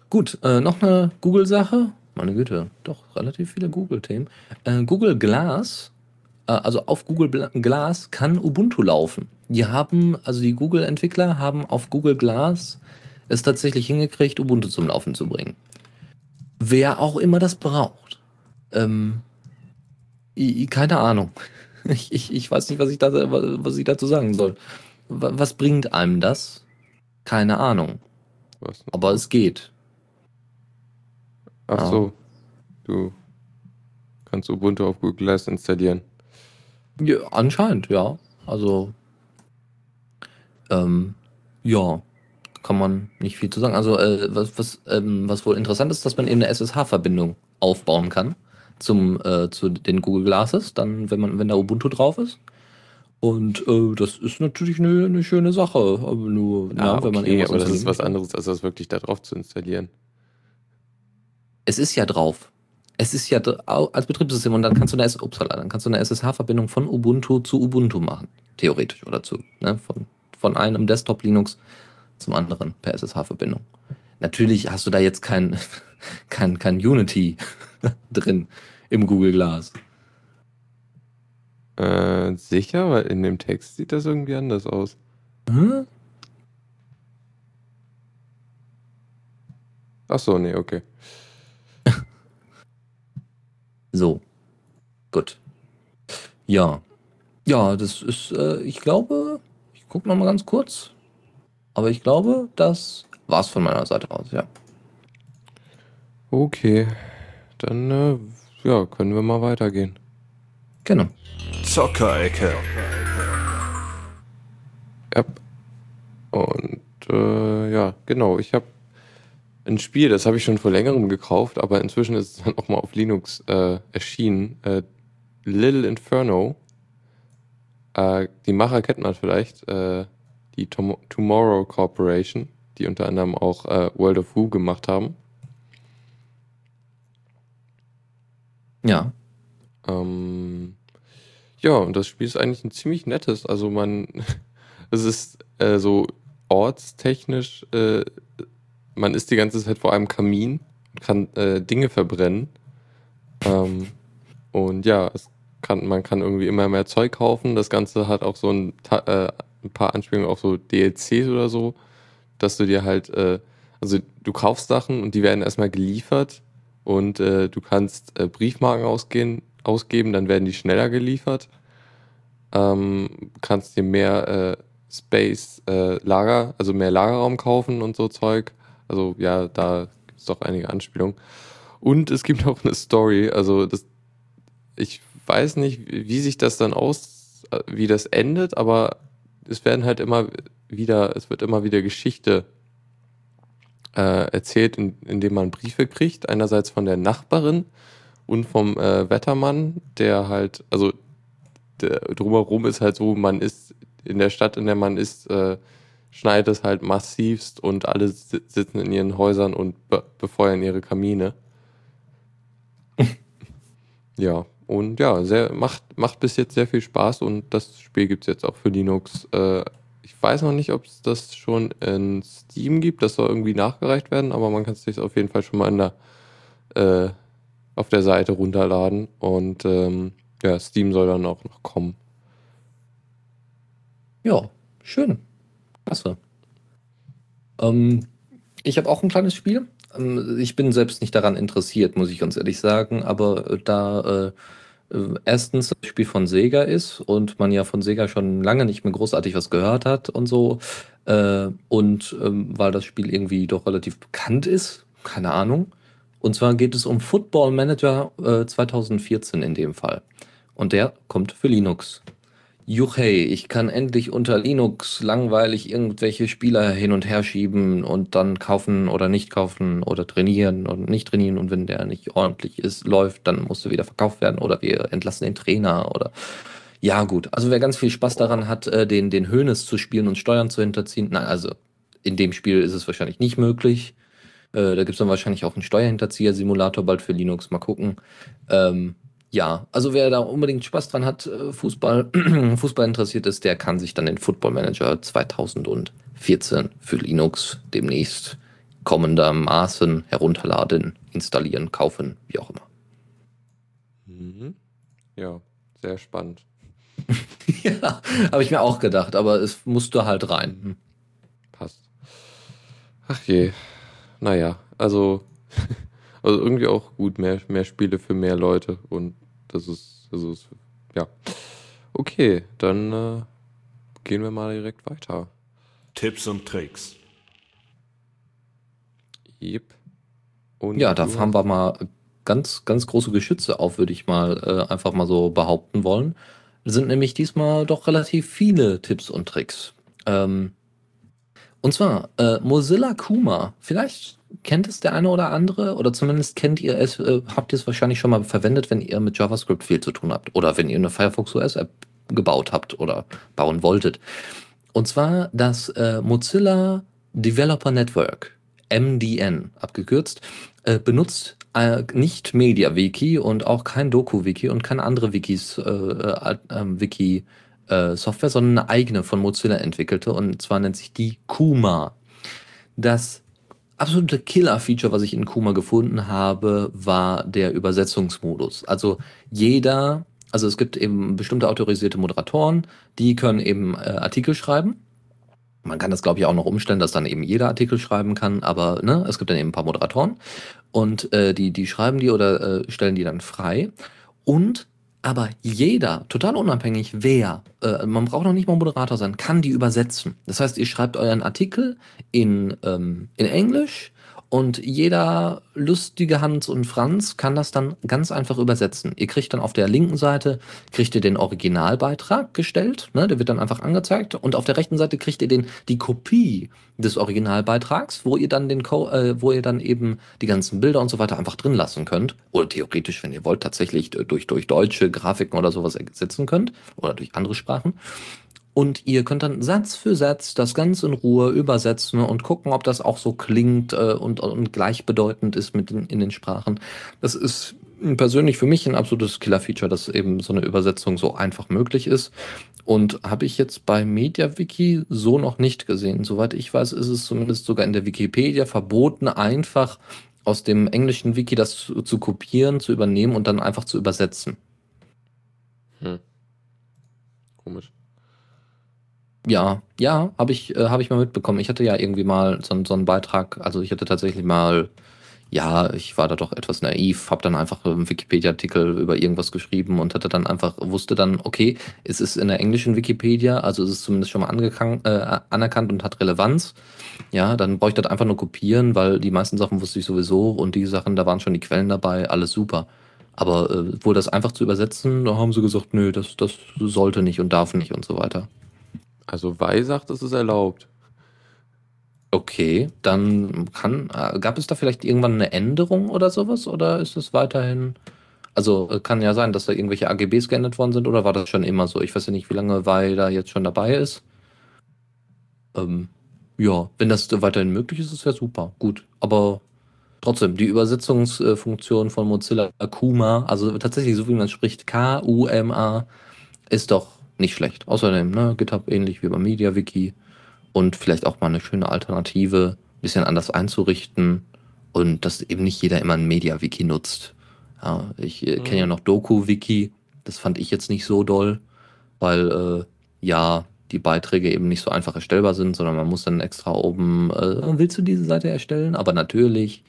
Gut, äh, noch eine Google-Sache. Meine Güte, doch relativ viele Google-Themen. Äh, Google Glass, äh, also auf Google Glass kann Ubuntu laufen. Die haben, also die Google-Entwickler haben auf Google Glass es tatsächlich hingekriegt, Ubuntu zum Laufen zu bringen. Wer auch immer das braucht. Ähm, keine Ahnung. Ich, ich, ich weiß nicht, was ich, da, was ich dazu sagen soll. Wa- Was bringt einem das? Keine Ahnung. Was? Aber es geht. Ach Ja. so. Du kannst Ubuntu auf Google Glass installieren. Ja, anscheinend, ja. Also, ähm, ja, kann man nicht viel zu sagen. Also, äh, was, was, ähm, was wohl interessant ist, dass man eben eine SSH-Verbindung aufbauen kann zum, äh, zu den Google Glasses, dann, wenn man, wenn da Ubuntu drauf ist. Und äh, das ist natürlich eine, eine schöne Sache. Aber nur, ja, wenn man okay, irgendwas aber das ist was anderes, als das wirklich da drauf zu installieren. Es ist ja drauf. Es ist ja als Betriebssystem und dann kannst du eine, upsala, dann kannst du eine SSH-Verbindung von Ubuntu zu Ubuntu machen. Theoretisch oder zu, ne, von, von einem Desktop Linux zum anderen per SSH-Verbindung. Natürlich hast du da jetzt kein, kein, kein Unity drin im Google Glass. Äh, sicher, weil in dem Text sieht das irgendwie anders aus. Hm? Ach so, nee, okay. So. Gut. Ja. Ja, das ist, äh, ich glaube, ich gucke noch mal ganz kurz. Aber ich glaube, das war's von meiner Seite aus, ja. Okay, dann äh, ja, können wir mal weitergehen. Genau. Zockerecke. Ja. Und äh, ja, genau, ich habe ein Spiel, das habe ich schon vor längerem gekauft, aber inzwischen ist es dann auch mal auf Linux äh, erschienen. Äh, Little Inferno. Äh, die Macher kennt man vielleicht, äh, die Tom Tomorrow Corporation, die unter anderem auch äh, World of Who gemacht haben. Ja. Ähm, ja, und das Spiel ist eigentlich ein ziemlich nettes. Also man, es ist äh, so ortstechnisch, äh, man ist die ganze Zeit vor einem Kamin und kann äh, Dinge verbrennen. Ähm, und ja, kann, man kann irgendwie immer mehr Zeug kaufen. Das Ganze hat auch so ein, äh, ein paar Anspielungen auf so DLCs oder so, dass du dir halt, äh, also du kaufst Sachen und die werden erstmal geliefert und äh, du kannst Briefmarken ausgehen, ausgeben, dann werden die schneller geliefert. Ähm, kannst dir mehr äh, Space äh, Lager, also mehr Lagerraum kaufen und so Zeug. Also ja, da gibt es doch einige Anspielungen. Und es gibt auch eine Story, also das, ich weiß nicht, wie sich das dann aus, wie das endet, aber es werden halt immer wieder, es wird immer wieder Geschichte äh, erzählt, in, indem man Briefe kriegt. Einerseits von der Nachbarin und vom äh, Wettermann, der halt, also der, drumherum ist halt so, man ist in der Stadt, in der man ist, äh, schneit es halt massivst und alle sitzen in ihren Häusern und be befeuern ihre Kamine. ja, und ja, sehr, macht, macht bis jetzt sehr viel Spaß und das Spiel gibt es jetzt auch für Linux. Äh, ich weiß noch nicht, ob es das schon in Steam gibt, das soll irgendwie nachgereicht werden, aber man kann es sich auf jeden Fall schon mal in der, äh, auf der Seite runterladen und ähm, ja, Steam soll dann auch noch kommen. Ja, schön. Klasse. Ähm, ich habe auch ein kleines Spiel. Ähm, ich bin selbst nicht daran interessiert, muss ich ganz ehrlich sagen, aber da äh, erstens das Spiel von Sega ist und man ja von Sega schon lange nicht mehr großartig was gehört hat und so, äh, und ähm, weil das Spiel irgendwie doch relativ bekannt ist, keine Ahnung. Und zwar geht es um Football Manager äh, 2014 in dem Fall. Und der kommt für Linux. Juchey, ich kann endlich unter Linux langweilig irgendwelche Spieler hin und her schieben und dann kaufen oder nicht kaufen oder trainieren und nicht trainieren und wenn der nicht ordentlich ist, läuft, dann musst du wieder verkauft werden oder wir entlassen den Trainer oder ja gut. Also wer ganz viel Spaß daran hat, äh, den, den Hönes zu spielen und Steuern zu hinterziehen, nein, also in dem Spiel ist es wahrscheinlich nicht möglich. Äh, da gibt es dann wahrscheinlich auch einen Steuerhinterzieher-Simulator bald für Linux, mal gucken. Ähm, ja, also wer da unbedingt Spaß dran hat, äh, Fußball, Fußball interessiert ist, der kann sich dann den Football Manager 2014 für Linux demnächst kommendermaßen herunterladen, installieren, kaufen, wie auch immer. Mhm. Ja, sehr spannend. ja, habe ich mir auch gedacht, aber es musste halt rein. Hm. Passt. Ach je. Naja, also, also irgendwie auch gut, mehr, mehr Spiele für mehr Leute und das ist, das ist, ja. Okay, dann äh, gehen wir mal direkt weiter. Tipps und Tricks. Yep. Und ja, da haben wir mal ganz, ganz große Geschütze auf, würde ich mal äh, einfach mal so behaupten wollen. Es sind nämlich diesmal doch relativ viele Tipps und Tricks. Ähm, und zwar äh, Mozilla Kuma. Vielleicht kennt es der eine oder andere oder zumindest kennt ihr es, äh, habt ihr es wahrscheinlich schon mal verwendet, wenn ihr mit JavaScript viel zu tun habt oder wenn ihr eine Firefox OS App gebaut habt oder bauen wolltet. Und zwar das äh, Mozilla Developer Network, MDN abgekürzt, äh, benutzt äh, nicht MediaWiki und auch kein DokuWiki und keine andere Wikis, äh, äh, Wiki äh, Software, sondern eine eigene von Mozilla entwickelte und zwar nennt sich die Kuma. Das absolute Killer-Feature, was ich in Kuma gefunden habe, war der Übersetzungsmodus. Also jeder, also es gibt eben bestimmte autorisierte Moderatoren, die können eben äh, Artikel schreiben. Man kann das, glaube ich, auch noch umstellen, dass dann eben jeder Artikel schreiben kann, aber ne, es gibt dann eben ein paar Moderatoren und äh, die, die schreiben die oder äh, stellen die dann frei. Und aber jeder, total unabhängig wer, äh, man braucht noch nicht mal Moderator sein, kann die übersetzen. Das heißt, ihr schreibt euren Artikel in, ähm, in Englisch und jeder lustige Hans und Franz kann das dann ganz einfach übersetzen. Ihr kriegt dann auf der linken Seite, kriegt ihr den Originalbeitrag gestellt, ne, der wird dann einfach angezeigt. Und auf der rechten Seite kriegt ihr den, die Kopie des Originalbeitrags, wo ihr dann den, Co äh, wo ihr dann eben die ganzen Bilder und so weiter einfach drin lassen könnt. Oder theoretisch, wenn ihr wollt, tatsächlich durch, durch deutsche Grafiken oder sowas ersetzen könnt. Oder durch andere Sprachen. Und ihr könnt dann Satz für Satz das Ganze in Ruhe übersetzen und gucken, ob das auch so klingt äh, und, und gleichbedeutend ist mit den, in den Sprachen. Das ist persönlich für mich ein absolutes Killer-Feature, dass eben so eine Übersetzung so einfach möglich ist. Und habe ich jetzt bei MediaWiki so noch nicht gesehen. Soweit ich weiß, ist es zumindest sogar in der Wikipedia verboten, einfach aus dem englischen Wiki das zu, zu kopieren, zu übernehmen und dann einfach zu übersetzen. Hm. Komisch. Ja, ja, habe ich, äh, hab ich mal mitbekommen. Ich hatte ja irgendwie mal so, so einen Beitrag, also ich hatte tatsächlich mal, ja, ich war da doch etwas naiv, habe dann einfach einen Wikipedia-Artikel über irgendwas geschrieben und hatte dann einfach, wusste dann, okay, es ist in der englischen Wikipedia, also es ist zumindest schon mal äh, anerkannt und hat Relevanz. Ja, dann brauche ich das einfach nur kopieren, weil die meisten Sachen wusste ich sowieso und die Sachen, da waren schon die Quellen dabei, alles super. Aber äh, wohl das einfach zu übersetzen, da haben sie gesagt, nö, das, das sollte nicht und darf nicht und so weiter. Also Wei sagt, es ist erlaubt. Okay, dann kann, äh, gab es da vielleicht irgendwann eine Änderung oder sowas? Oder ist es weiterhin, also äh, kann ja sein, dass da irgendwelche AGBs geändert worden sind oder war das schon immer so? Ich weiß ja nicht, wie lange Wei da jetzt schon dabei ist. Ähm, ja, wenn das weiterhin möglich ist, ist ja super. Gut, aber trotzdem, die Übersetzungsfunktion von Mozilla Kuma, also tatsächlich so wie man spricht, K-U-M-A, ist doch nicht schlecht. Außerdem, ne, GitHub ähnlich wie beim MediaWiki und vielleicht auch mal eine schöne Alternative, ein bisschen anders einzurichten und dass eben nicht jeder immer ein MediaWiki nutzt. Ja, ich äh, kenne ja mhm. noch DokuWiki, das fand ich jetzt nicht so doll, weil äh, ja, die Beiträge eben nicht so einfach erstellbar sind, sondern man muss dann extra oben, äh, willst du diese Seite erstellen? Aber natürlich.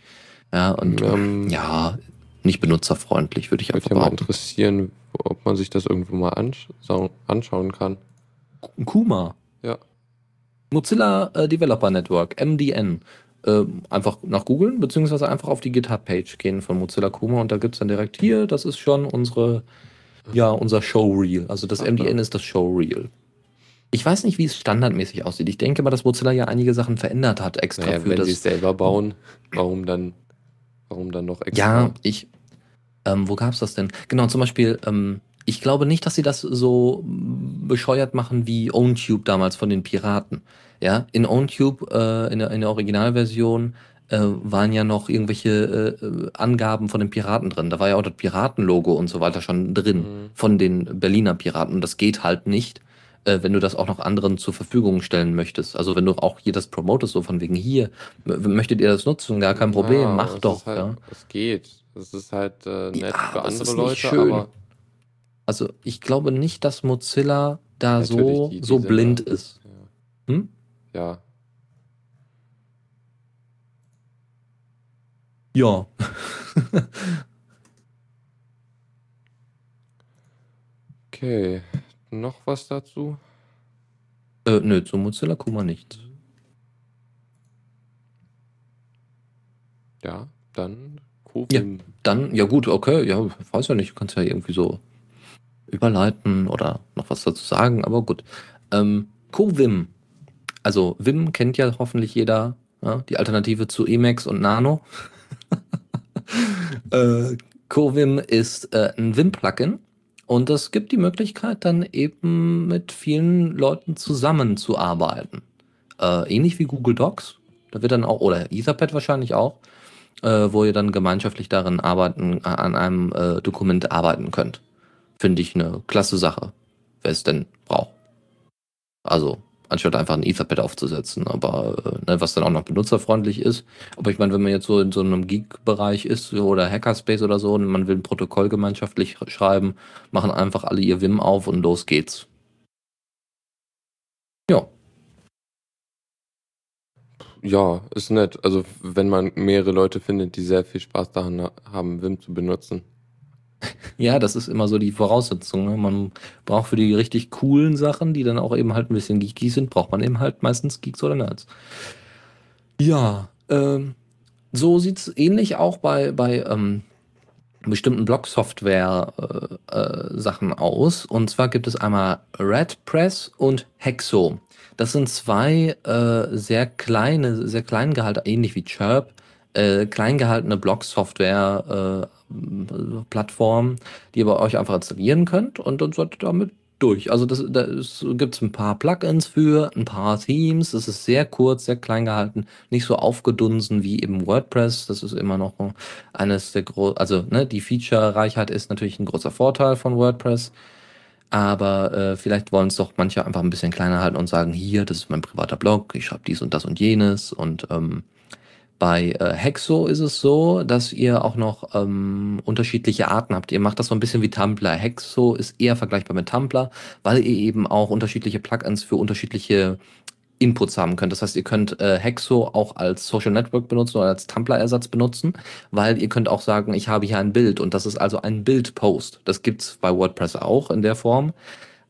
Ja, und ähm, ja, nicht benutzerfreundlich, würde ich einfach mal interessieren, ob man sich das irgendwo mal anschauen kann. Kuma. Ja. Mozilla äh, Developer Network, MDN. Äh, einfach nach googeln, beziehungsweise einfach auf die GitHub-Page gehen von Mozilla Kuma und da gibt es dann direkt hier, das ist schon unsere, ja, unser Showreel. Also das Ach, MDN ja. ist das Showreel. Ich weiß nicht, wie es standardmäßig aussieht. Ich denke mal, dass Mozilla ja einige Sachen verändert hat extra naja, für wenn das. Wenn sie es selber bauen, warum dann, warum dann noch extra? Ja, ich, ähm, wo gab's das denn? Genau, zum Beispiel, ähm, ich glaube nicht, dass sie das so bescheuert machen wie OwnTube damals von den Piraten. Ja, in OwnTube, äh, in, der, in der Originalversion, äh, waren ja noch irgendwelche äh, Angaben von den Piraten drin. Da war ja auch das Piratenlogo und so weiter schon drin mhm. von den Berliner Piraten. Und das geht halt nicht, äh, wenn du das auch noch anderen zur Verfügung stellen möchtest. Also wenn du auch hier das promotest, so von wegen hier, möchtet ihr das nutzen? Gar kein Problem, ja, mach doch. Halt, ja. Es geht. Das ist halt äh, nett ja, für andere Leute, aber. Also ich glaube nicht, dass Mozilla da so, die, so blind da, ist. Ja. Hm? Ja. Ja. okay. Noch was dazu? Äh, nö, zu Mozilla Kuma nichts. Ja, dann ja, dann, ja gut, okay, ja, weiß ja nicht, du kannst ja irgendwie so überleiten oder noch was dazu sagen, aber gut. Ähm, CoVim, also Vim kennt ja hoffentlich jeder, ja, die Alternative zu Emacs und Nano. äh, CoVim ist äh, ein Vim-Plugin und das gibt die Möglichkeit, dann eben mit vielen Leuten zusammenzuarbeiten. Äh, ähnlich wie Google Docs, da wird dann auch, oder Etherpad wahrscheinlich auch, äh, wo ihr dann gemeinschaftlich darin arbeiten, äh, an einem äh, Dokument arbeiten könnt. Finde ich eine klasse Sache, wer es denn braucht. Also, anstatt einfach ein Etherpad aufzusetzen, aber äh, ne, was dann auch noch benutzerfreundlich ist. Aber ich meine, wenn man jetzt so in so einem Geek-Bereich ist oder Hackerspace oder so und man will ein Protokoll gemeinschaftlich schreiben, machen einfach alle ihr Wim auf und los geht's. Ja. Ja, ist nett. Also wenn man mehrere Leute findet, die sehr viel Spaß daran haben, Vim zu benutzen. Ja, das ist immer so die Voraussetzung. Ne? Man braucht für die richtig coolen Sachen, die dann auch eben halt ein bisschen geeky sind, braucht man eben halt meistens Geeks oder Nerds. Ja, ähm, so sieht's ähnlich auch bei, bei ähm, bestimmten Blog-Software-Sachen äh, äh, aus. Und zwar gibt es einmal RedPress und Hexo. Das sind zwei äh, sehr kleine, sehr klein gehaltene, ähnlich wie Chirp, äh, klein gehaltene Blog-Software-Plattformen, äh, die ihr bei euch einfach installieren könnt und dann seid ihr damit durch. Also das, da gibt es ein paar Plugins für, ein paar Themes. Es ist sehr kurz, sehr klein gehalten, nicht so aufgedunsen wie eben WordPress. Das ist immer noch eines der großen, also ne, die Feature-Reichheit ist natürlich ein großer Vorteil von WordPress. Aber äh, vielleicht wollen es doch manche einfach ein bisschen kleiner halten und sagen, hier, das ist mein privater Blog, ich schreibe dies und das und jenes und ähm, Bei äh, Hexo ist es so, dass ihr auch noch ähm, unterschiedliche Arten habt. Ihr macht das so ein bisschen wie Tumblr. Hexo ist eher vergleichbar mit Tumblr, weil ihr eben auch unterschiedliche Plugins für unterschiedliche Inputs haben könnt. Das heißt, ihr könnt äh, Hexo auch als Social Network benutzen oder als Tumblr-Ersatz benutzen, weil ihr könnt auch sagen, ich habe hier ein Bild und das ist also ein Bildpost. Das gibt's bei WordPress auch in der Form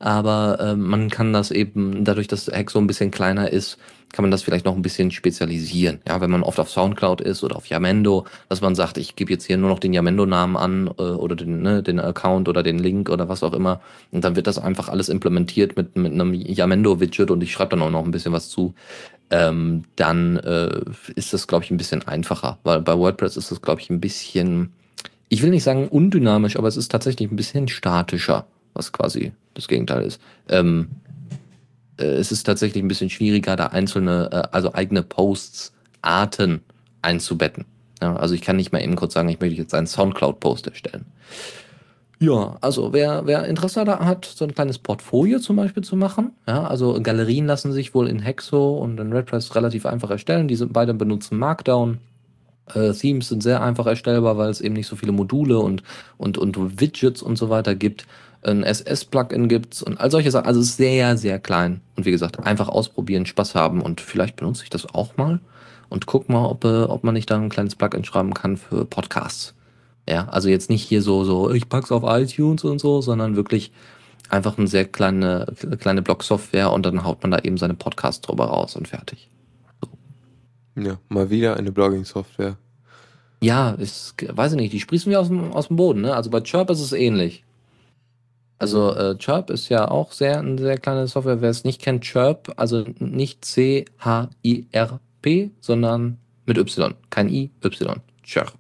aber äh, man kann das eben, dadurch, dass Hexo ein bisschen kleiner ist, kann man das vielleicht noch ein bisschen spezialisieren. Ja, wenn man oft auf Soundcloud ist oder auf Yamendo, dass man sagt, ich gebe jetzt hier nur noch den Yamendo-Namen an äh, oder den, ne, den Account oder den Link oder was auch immer. Und dann wird das einfach alles implementiert mit, mit einem Yamendo-Widget und ich schreibe dann auch noch ein bisschen was zu. Ähm, dann äh, ist das, glaube ich, ein bisschen einfacher, weil bei WordPress ist das, glaube ich, ein bisschen, ich will nicht sagen undynamisch, aber es ist tatsächlich ein bisschen statischer, was quasi das Gegenteil ist. Ähm, äh, es ist tatsächlich ein bisschen schwieriger, da einzelne, äh, also eigene Posts, Arten einzubetten. Ja, also ich kann nicht mal eben kurz sagen, ich möchte jetzt einen Soundcloud-Post erstellen. Ja, also wer, wer Interesse da hat, so ein kleines Portfolio zum Beispiel zu machen, ja, also Galerien lassen sich wohl in Hexo und in WordPress relativ einfach erstellen. Diese beide benutzen Markdown. Äh, Themes sind sehr einfach erstellbar, weil es eben nicht so viele Module und, und, und Widgets und so weiter gibt ein SS-Plugin gibt's und all solche Sachen. Also sehr, sehr klein. Und wie gesagt, einfach ausprobieren, Spaß haben und vielleicht benutze ich das auch mal und guck mal, ob, äh, ob man nicht da ein kleines Plugin schreiben kann für Podcasts. Ja, also jetzt nicht hier so, so, ich pack's auf iTunes und so, sondern wirklich einfach eine sehr kleine, kleine Blog-Software und dann haut man da eben seine Podcasts drüber raus und fertig. Ja, mal wieder eine Blogging-Software. Ja, ist, weiß ich nicht, die sprießen wir aus dem, aus dem Boden, ne? Also bei Chirp ist es ähnlich. Also äh, Chirp ist ja auch sehr eine sehr kleine Software. Wer es nicht kennt, Chirp, also nicht C-H-I-R-P, sondern mit Y. Kein I, Y. Chirp.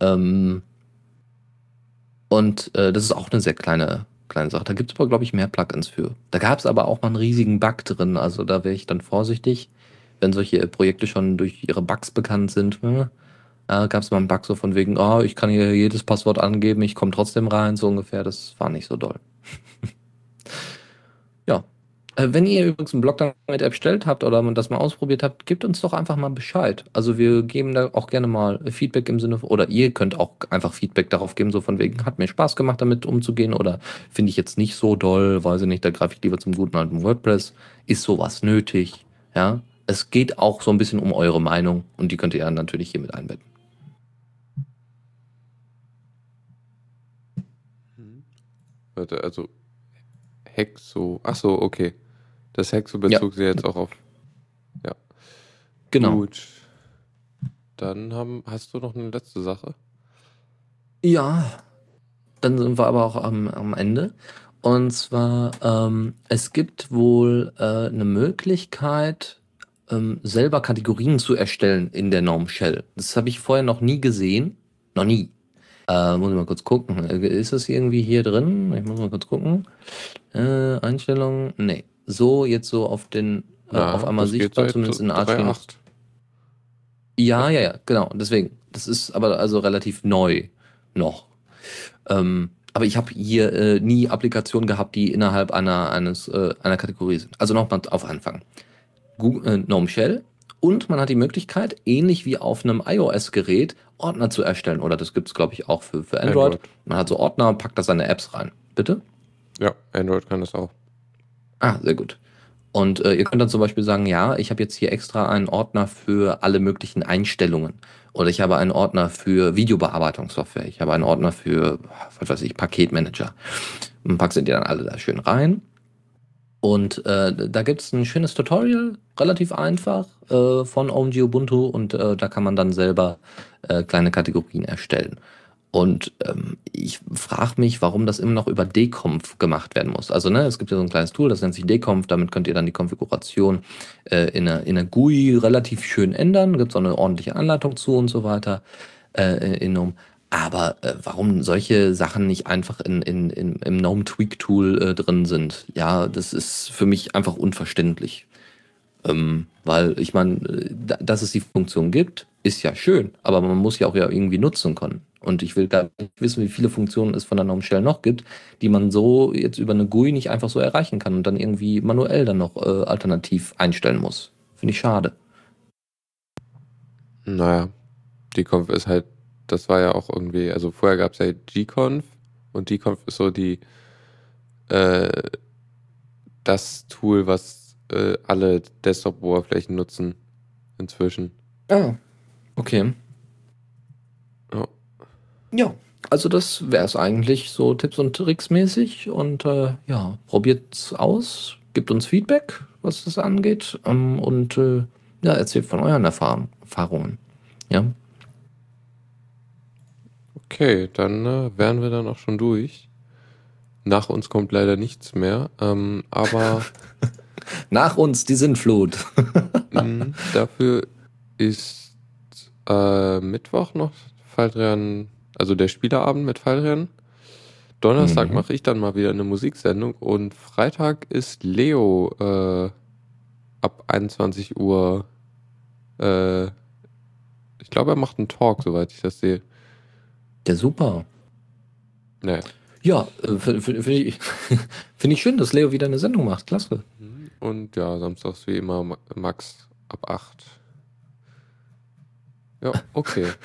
Ähm, und äh, das ist auch eine sehr kleine, kleine Sache. Da gibt es aber, glaube ich, mehr Plugins für. Da gab es aber auch mal einen riesigen Bug drin. Also da wäre ich dann vorsichtig, wenn solche Projekte schon durch ihre Bugs bekannt sind. Hm, äh, gab es mal einen Bug so von wegen, oh, ich kann hier jedes Passwort angeben, ich komme trotzdem rein, so ungefähr. Das war nicht so doll. ja. Äh, wenn ihr übrigens einen Blog damit erstellt habt oder das mal ausprobiert habt, gebt uns doch einfach mal Bescheid. Also wir geben da auch gerne mal Feedback im Sinne oder ihr könnt auch einfach Feedback darauf geben, so von wegen, hat mir Spaß gemacht, damit umzugehen oder finde ich jetzt nicht so doll, weiß ich nicht, da greife ich lieber zum guten alten WordPress. Ist sowas nötig? Ja. Es geht auch so ein bisschen um eure Meinung und die könnt ihr ja natürlich hier mit einbetten. Warte, also Hexo. Ach so, okay. Das Hexo bezog ja. sie jetzt auch auf. Ja. Genau. Gut. Dann haben, hast du noch eine letzte Sache? Ja. Dann sind wir aber auch am, am Ende. Und zwar, ähm, es gibt wohl äh, eine Möglichkeit, ähm, selber Kategorien zu erstellen in der Norm Shell. Das habe ich vorher noch nie gesehen. Noch nie. Äh, muss ich mal kurz gucken. Ist das irgendwie hier drin? Ich muss mal kurz gucken. Äh, Einstellungen. Nee. So, jetzt so auf den, äh, ja, auf einmal sichtbar, zumindest in Archie. Ja, ja, ja, genau. Deswegen. Das ist aber also relativ neu noch. Ähm, aber ich habe hier äh, nie Applikationen gehabt, die innerhalb einer, eines, äh, einer Kategorie sind. Also nochmal auf Anfang. Google, äh, GNOME Shell und man hat die Möglichkeit, ähnlich wie auf einem iOS-Gerät, Ordner zu erstellen. Oder das gibt es, glaube ich, auch für, für Android. Android. Man hat so Ordner und packt da seine Apps rein. Bitte? Ja, Android kann das auch. Ah, sehr gut. Und äh, ihr könnt dann zum Beispiel sagen, ja, ich habe jetzt hier extra einen Ordner für alle möglichen Einstellungen. Oder ich habe einen Ordner für Videobearbeitungssoftware. Ich habe einen Ordner für, was weiß ich, Paketmanager. Und packst die dann alle da schön rein. Und äh, da gibt es ein schönes Tutorial, relativ einfach, äh, von OMG Ubuntu und äh, da kann man dann selber äh, kleine Kategorien erstellen. Und ähm, ich frage mich, warum das immer noch über Deconf gemacht werden muss. Also ne, es gibt ja so ein kleines Tool, das nennt sich Deconf, damit könnt ihr dann die Konfiguration äh, in, einer, in einer GUI relativ schön ändern. Gibt es auch eine ordentliche Anleitung zu und so weiter äh, in um. Aber äh, warum solche Sachen nicht einfach in, in, in, im GNOME Tweak Tool äh, drin sind, ja, das ist für mich einfach unverständlich. Ähm, weil ich meine, äh, dass es die Funktion gibt, ist ja schön, aber man muss ja auch ja irgendwie nutzen können. Und ich will gar nicht wissen, wie viele Funktionen es von der GNOME Shell noch gibt, die man so jetzt über eine GUI nicht einfach so erreichen kann und dann irgendwie manuell dann noch äh, alternativ einstellen muss. Finde ich schade. Naja, DConf ist halt, das war ja auch irgendwie, also vorher gab es ja gconf und gconf ist so die, äh, das Tool, was äh, alle Desktop-Oberflächen nutzen inzwischen. Ah, okay. Ja. Ja, also das wäre es eigentlich so Tipps und Tricks mäßig und äh, ja, probiert's aus, gebt uns Feedback, was das angeht ähm, und äh, ja, erzählt von euren Erfahrung, Erfahrungen. Ja, Okay, dann äh, wären wir dann auch schon durch. Nach uns kommt leider nichts mehr, ähm, aber nach uns die Sintflut. mh, dafür ist äh, Mittwoch noch Fallrennen, also der Spieleabend mit Fallrennen. Donnerstag Mhm. mache ich dann mal wieder eine Musiksendung und Freitag ist Leo äh, ab 21 Uhr. Äh, ich glaube, er macht einen Talk, soweit ich das sehe. Ja, super. Naja. Ja, äh, finde find ich, find ich schön, dass Leo wieder eine Sendung macht. Klasse. Und ja, samstags wie immer Ma- Max ab 8. Ja, okay.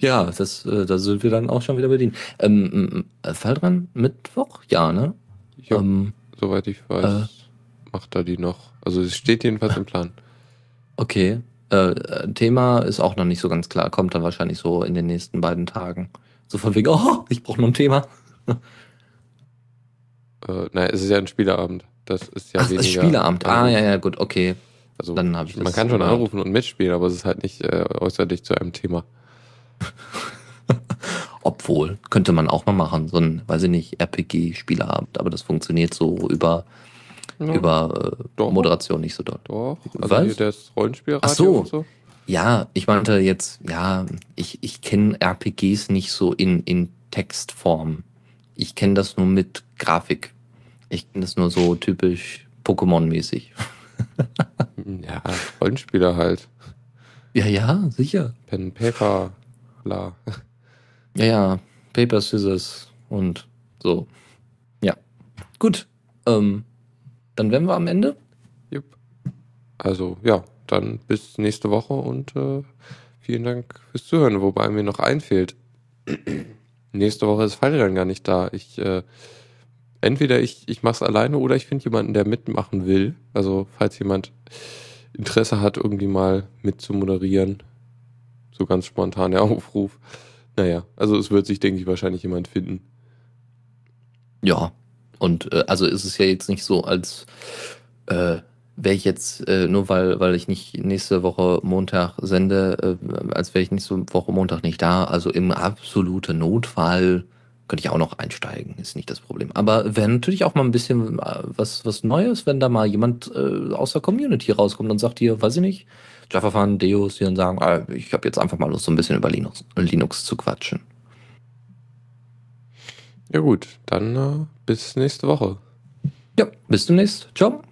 Ja, das, äh, da sind wir dann auch schon wieder bedient. Ähm, äh, Fall dran? Mittwoch? Ja, ne? Ja, Ähm, soweit ich weiß, äh. macht er die noch. Also es steht jedenfalls im Plan. okay. Äh, äh, Thema ist auch noch nicht so ganz klar. Kommt dann wahrscheinlich so in den nächsten beiden Tagen. So von wegen, oh, ich brauche noch ein Thema. Äh, nein, es ist ja ein Spieleabend. Das ist ja Ach, weniger. das Spieleabend. Ah, ja, ja, gut, okay. Also dann ich man kann schon überhaupt. anrufen und mitspielen, aber es ist halt nicht äh, äußerlich zu einem Thema. Obwohl, könnte man auch mal machen. So ein, weiß ich nicht, RPG-Spieleabend. Aber das funktioniert so über, Ja, über äh. Moderation nicht so doll. Doch. Also Was? das Rollenspielradio Ach so. so. Ja, ich meinte jetzt, ja, ich, ich kenne RPGs nicht so in, in Textform. Ich kenne das nur mit Grafik. Ich kenne das nur so typisch Pokémon-mäßig. Ja, Rollenspieler halt. Ja, ja, sicher. Pen, Paper, bla. Ja, ja, Paper, Scissors und so. Ja, gut. Ähm, dann wären wir am Ende. Jupp. Also ja, dann bis nächste Woche und äh, vielen Dank fürs Zuhören. Wobei mir noch einfehlt, nächste Woche ist Fallrennen gar nicht da. Ich äh, entweder ich, ich mache es alleine oder ich finde jemanden, der mitmachen will. Also falls jemand Interesse hat, irgendwie mal mitzumoderieren. So ganz spontan der Aufruf. Naja, also es wird sich, denke ich, wahrscheinlich jemand finden. Ja, und äh, also ist es ja jetzt nicht so, als äh, wäre ich jetzt, äh, nur weil, weil ich nicht nächste Woche Montag sende, äh, als wäre ich nächste Woche Montag nicht da. Also im absoluten Notfall könnte ich auch noch einsteigen, ist nicht das Problem. Aber wäre natürlich auch mal ein bisschen äh, was, was Neues, wenn da mal jemand äh, aus der Community rauskommt und sagt hier, weiß ich nicht, Java fahren Deos hier und sagen, ah, ich habe jetzt einfach mal Lust, so ein bisschen über Linux, Linux zu quatschen. Ja gut, dann äh, bis nächste Woche. Ja, bis demnächst. Ciao.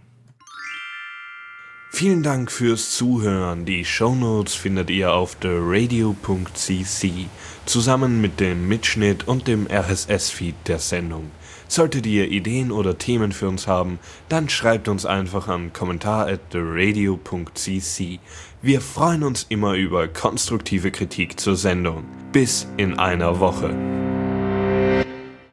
Vielen Dank fürs Zuhören. Die Shownotes findet ihr auf theradio.cc zusammen mit dem Mitschnitt und dem RSS-Feed der Sendung. Solltet ihr Ideen oder Themen für uns haben, dann schreibt uns einfach an kommentar at theradio.cc. Wir freuen uns immer über konstruktive Kritik zur Sendung. Bis in einer Woche.